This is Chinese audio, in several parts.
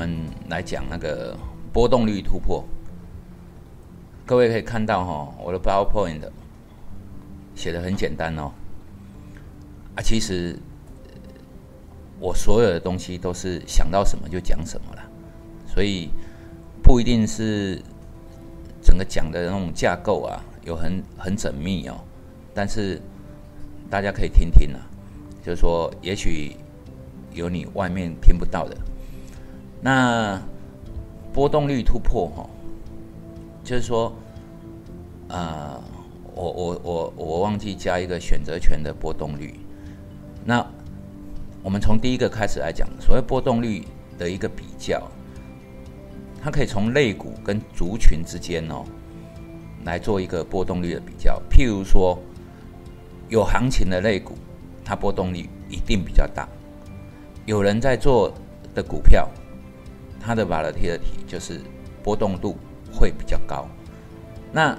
我们来讲那个波动率突破。各位可以看到哈，我的 PowerPoint 写的很简单哦。啊，其实我所有的东西都是想到什么就讲什么了，所以不一定是整个讲的那种架构啊，有很很缜密哦。但是大家可以听听啊，就是说，也许有你外面听不到的。那波动率突破哈，就是说，啊，我我我我忘记加一个选择权的波动率。那我们从第一个开始来讲，所谓波动率的一个比较，它可以从类股跟族群之间哦，来做一个波动率的比较。譬如说，有行情的类股，它波动率一定比较大。有人在做的股票。它的 volatility 就是波动度会比较高。那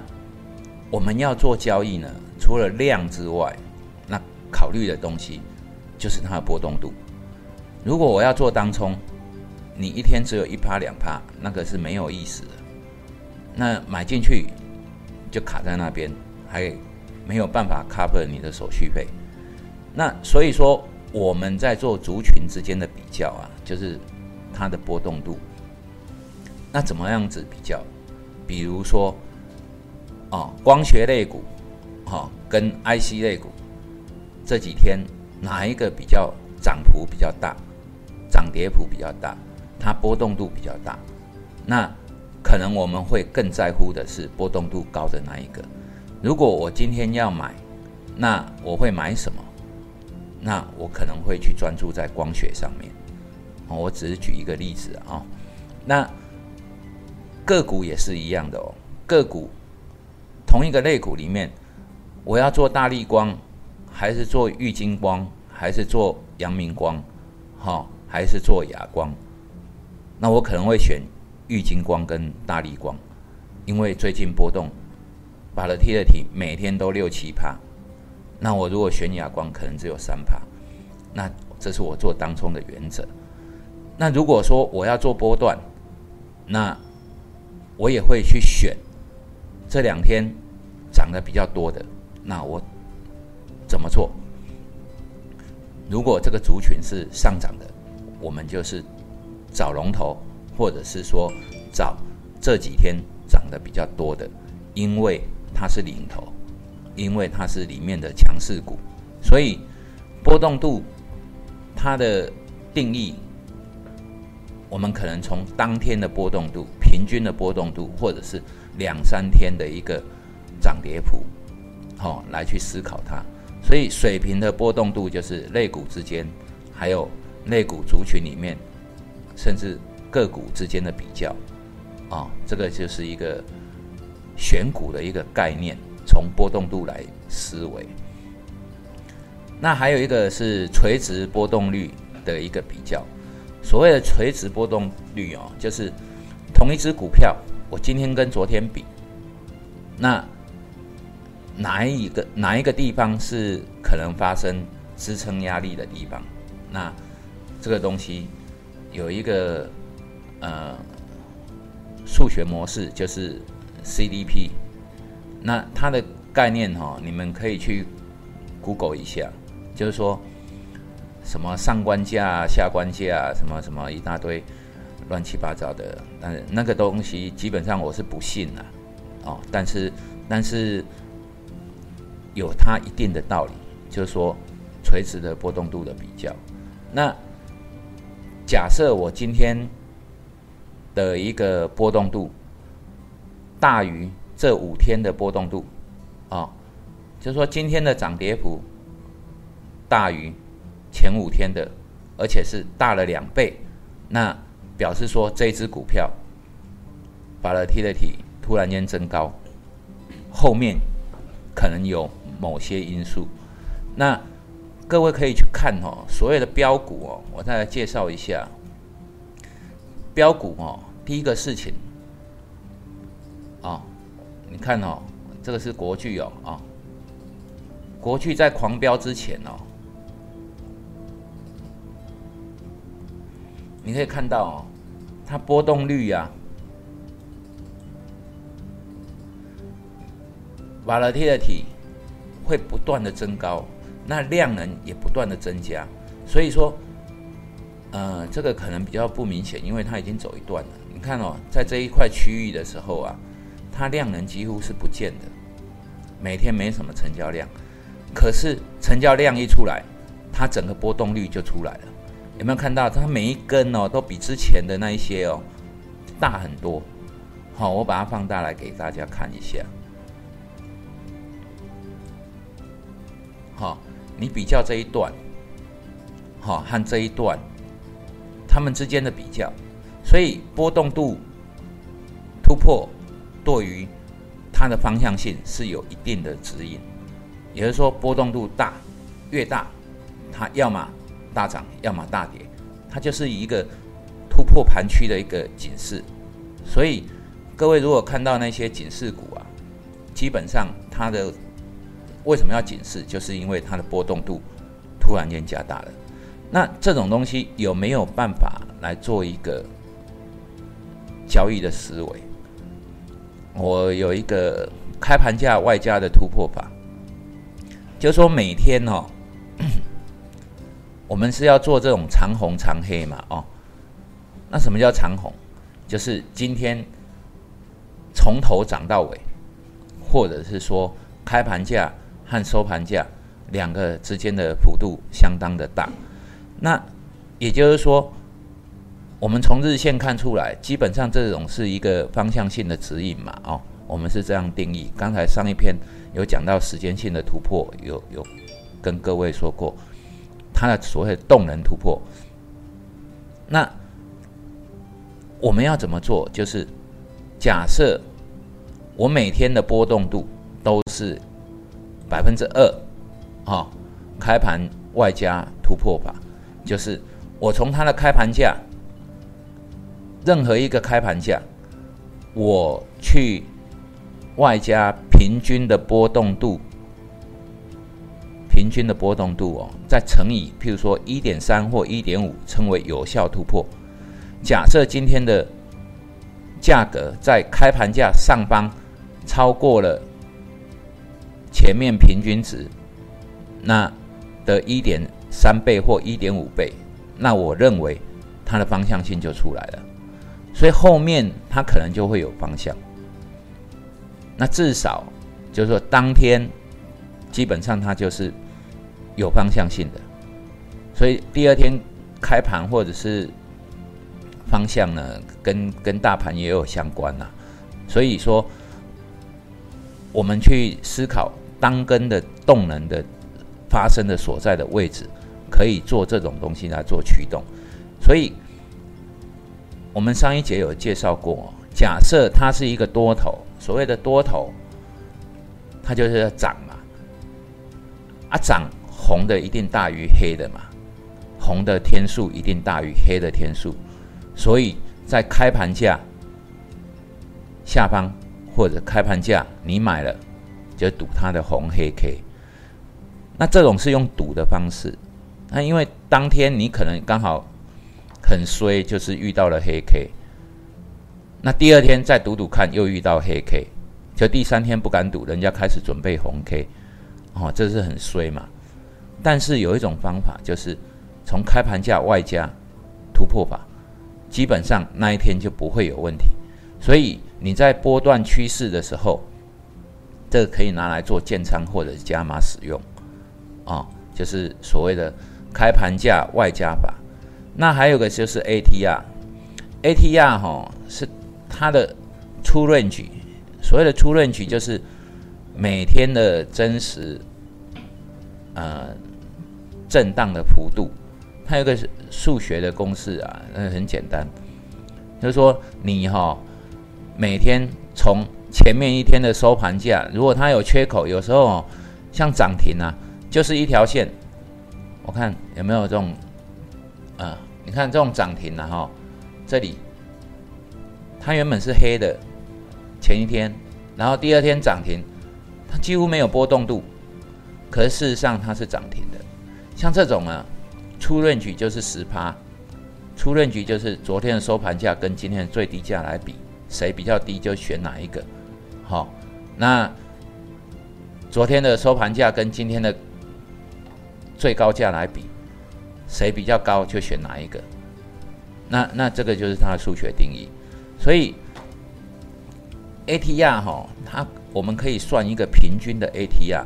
我们要做交易呢，除了量之外，那考虑的东西就是它的波动度。如果我要做当冲，你一天只有一趴两趴，那个是没有意思的。那买进去就卡在那边，还没有办法 cover 你的手续费。那所以说我们在做族群之间的比较啊，就是。它的波动度，那怎么样子比较？比如说，哦，光学类股，哈，跟 IC 类股，这几天哪一个比较涨幅比较大，涨跌幅比较大，它波动度比较大？那可能我们会更在乎的是波动度高的那一个。如果我今天要买，那我会买什么？那我可能会去专注在光学上面。我只是举一个例子啊，那个股也是一样的哦。个股同一个类股里面，我要做大力光，还是做玉金光，还是做阳明光，哈，还是做亚光？那我可能会选玉金光跟大力光，因为最近波动，把了 T 的体每天都六七趴。那我如果选亚光，可能只有三趴。那这是我做当冲的原则。那如果说我要做波段，那我也会去选这两天涨得比较多的。那我怎么做？如果这个族群是上涨的，我们就是找龙头，或者是说找这几天涨得比较多的，因为它是领头，因为它是里面的强势股，所以波动度它的定义。我们可能从当天的波动度、平均的波动度，或者是两三天的一个涨跌幅，好来去思考它。所以水平的波动度就是类股之间，还有类股族群里面，甚至个股之间的比较，啊，这个就是一个选股的一个概念，从波动度来思维。那还有一个是垂直波动率的一个比较。所谓的垂直波动率哦，就是同一只股票，我今天跟昨天比，那哪一个哪一个地方是可能发生支撑压力的地方？那这个东西有一个呃数学模式，就是 CDP。那它的概念哈，你们可以去 Google 一下，就是说。什么上官价、下官价，什么什么一大堆乱七八糟的，但那个东西基本上我是不信的，哦，但是但是有它一定的道理，就是说垂直的波动度的比较。那假设我今天的一个波动度大于这五天的波动度，啊，就是说今天的涨跌幅大于。前五天的，而且是大了两倍，那表示说这只股票把了 T 的体突然间增高，后面可能有某些因素。那各位可以去看哦，所谓的标股哦，我再来介绍一下标股哦。第一个事情啊，你看哦，这个是国巨哦啊，国巨在狂飙之前哦。你可以看到哦，它波动率呀，volatility 会不断的增高，那量能也不断的增加，所以说，呃，这个可能比较不明显，因为它已经走一段了。你看哦，在这一块区域的时候啊，它量能几乎是不见的，每天没什么成交量，可是成交量一出来，它整个波动率就出来了。有没有看到它每一根哦，都比之前的那一些哦大很多？好，我把它放大来给大家看一下。好，你比较这一段，好和这一段，它们之间的比较，所以波动度突破对于它的方向性是有一定的指引。也就是说，波动度大越大，它要么大涨，要么大跌，它就是一个突破盘区的一个警示。所以，各位如果看到那些警示股啊，基本上它的为什么要警示，就是因为它的波动度突然间加大了。那这种东西有没有办法来做一个交易的思维？我有一个开盘价外加的突破法，就是说每天哦。我们是要做这种长红长黑嘛？哦，那什么叫长红？就是今天从头涨到尾，或者是说开盘价和收盘价两个之间的幅度相当的大。那也就是说，我们从日线看出来，基本上这种是一个方向性的指引嘛？哦，我们是这样定义。刚才上一篇有讲到时间性的突破，有有跟各位说过。它的所谓的动能突破，那我们要怎么做？就是假设我每天的波动度都是百分之二，啊，开盘外加突破法，就是我从它的开盘价，任何一个开盘价，我去外加平均的波动度。平均的波动度哦，再乘以譬如说一点三或一点五，称为有效突破。假设今天的价格在开盘价上方超过了前面平均值，那的一点三倍或一点五倍，那我认为它的方向性就出来了。所以后面它可能就会有方向。那至少就是说当天。基本上它就是有方向性的，所以第二天开盘或者是方向呢，跟跟大盘也有相关呐。所以说，我们去思考当根的动能的发生的所在的位置，可以做这种东西来做驱动。所以，我们上一节有介绍过，假设它是一个多头，所谓的多头，它就是要涨。啊，涨红的一定大于黑的嘛，红的天数一定大于黑的天数，所以在开盘价下方或者开盘价你买了就赌它的红黑 K，那这种是用赌的方式，那因为当天你可能刚好很衰，就是遇到了黑 K，那第二天再赌赌看又遇到黑 K，就第三天不敢赌，人家开始准备红 K。哦，这是很衰嘛，但是有一种方法，就是从开盘价外加突破法，基本上那一天就不会有问题。所以你在波段趋势的时候，这个可以拿来做建仓或者加码使用，啊，就是所谓的开盘价外加法。那还有个就是 ATR，ATR 哈是它的出 range，所谓的出 range 就是。每天的真实，呃，震荡的幅度，它有个数学的公式啊，那很简单，就是说你哈每天从前面一天的收盘价，如果它有缺口，有时候像涨停啊，就是一条线，我看有没有这种，啊，你看这种涨停了哈，这里它原本是黑的，前一天，然后第二天涨停。它几乎没有波动度，可是事实上它是涨停的。像这种啊，出论据就是十趴，出论局就是昨天的收盘价跟今天的最低价来比，谁比较低就选哪一个。好，那昨天的收盘价跟今天的最高价来比，谁比较高就选哪一个。那那这个就是它的数学定义。所以 ATR 哈，它我们可以算一个平均的 ATR。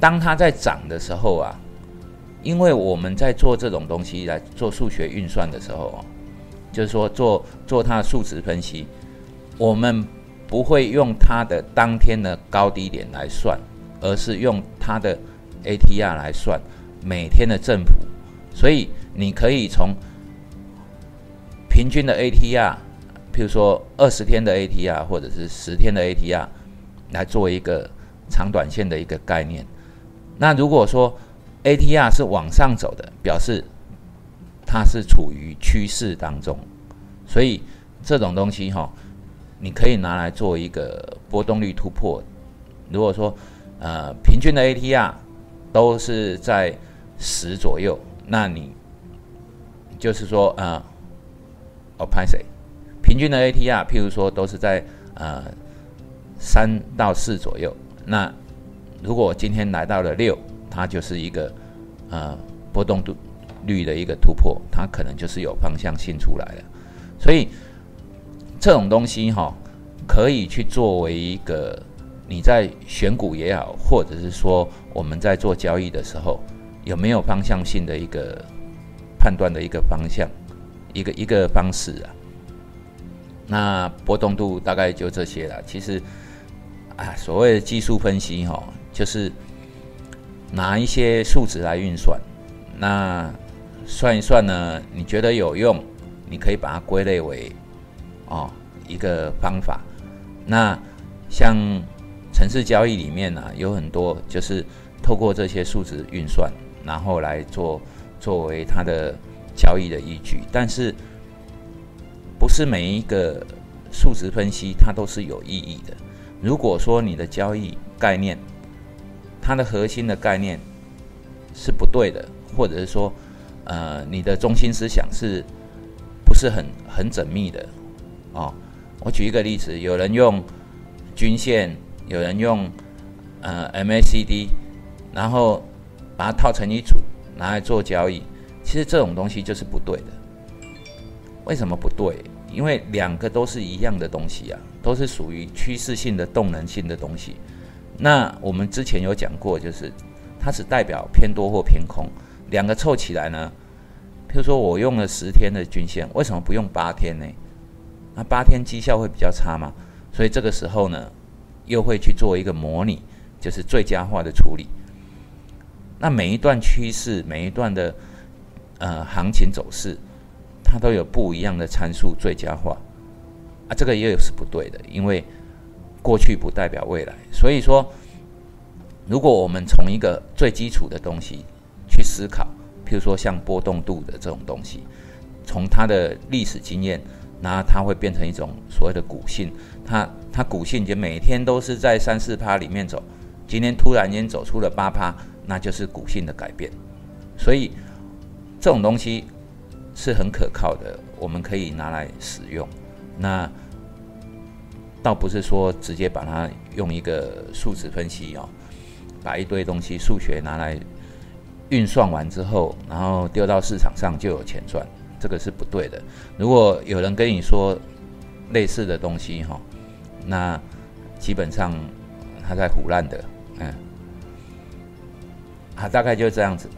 当它在涨的时候啊，因为我们在做这种东西来做数学运算的时候啊，就是说做做它的数值分析，我们不会用它的当天的高低点来算，而是用它的 ATR 来算每天的振幅。所以你可以从平均的 ATR，譬如说二十天的 ATR 或者是十天的 ATR 来做一个长短线的一个概念。那如果说 ATR 是往上走的，表示它是处于趋势当中，所以这种东西哈，你可以拿来做一个波动率突破。如果说呃平均的 ATR 都是在十左右，那你就是说呃，哦拍谁？平均的 ATR，譬如说都是在呃三到四左右，那。如果今天来到了六，它就是一个呃波动度率的一个突破，它可能就是有方向性出来了。所以这种东西哈，可以去作为一个你在选股也好，或者是说我们在做交易的时候，有没有方向性的一个判断的一个方向，一个一个方式啊。那波动度大概就这些了。其实啊，所谓的技术分析哈。就是拿一些数值来运算，那算一算呢？你觉得有用，你可以把它归类为哦一个方法。那像城市交易里面呢，有很多就是透过这些数值运算，然后来做作为它的交易的依据。但是不是每一个数值分析它都是有意义的。如果说你的交易概念，它的核心的概念是不对的，或者是说，呃，你的中心思想是不是很很缜密的？哦，我举一个例子，有人用均线，有人用呃 MACD，然后把它套成一组拿来做交易，其实这种东西就是不对的。为什么不对？因为两个都是一样的东西啊，都是属于趋势性的动能性的东西。那我们之前有讲过，就是它只代表偏多或偏空，两个凑起来呢，譬如说我用了十天的均线，为什么不用八天呢？那八天绩效会比较差嘛？所以这个时候呢，又会去做一个模拟，就是最佳化的处理。那每一段趋势，每一段的呃行情走势，它都有不一样的参数最佳化啊，这个也有是不对的，因为。过去不代表未来，所以说，如果我们从一个最基础的东西去思考，譬如说像波动度的这种东西，从它的历史经验，那它会变成一种所谓的股性，它它股性就每天都是在三四趴里面走，今天突然间走出了八趴，那就是股性的改变，所以这种东西是很可靠的，我们可以拿来使用，那。倒不是说直接把它用一个数值分析哦，把一堆东西数学拿来运算完之后，然后丢到市场上就有钱赚，这个是不对的。如果有人跟你说类似的东西哈，那基本上他在胡乱的，嗯，啊，大概就这样子。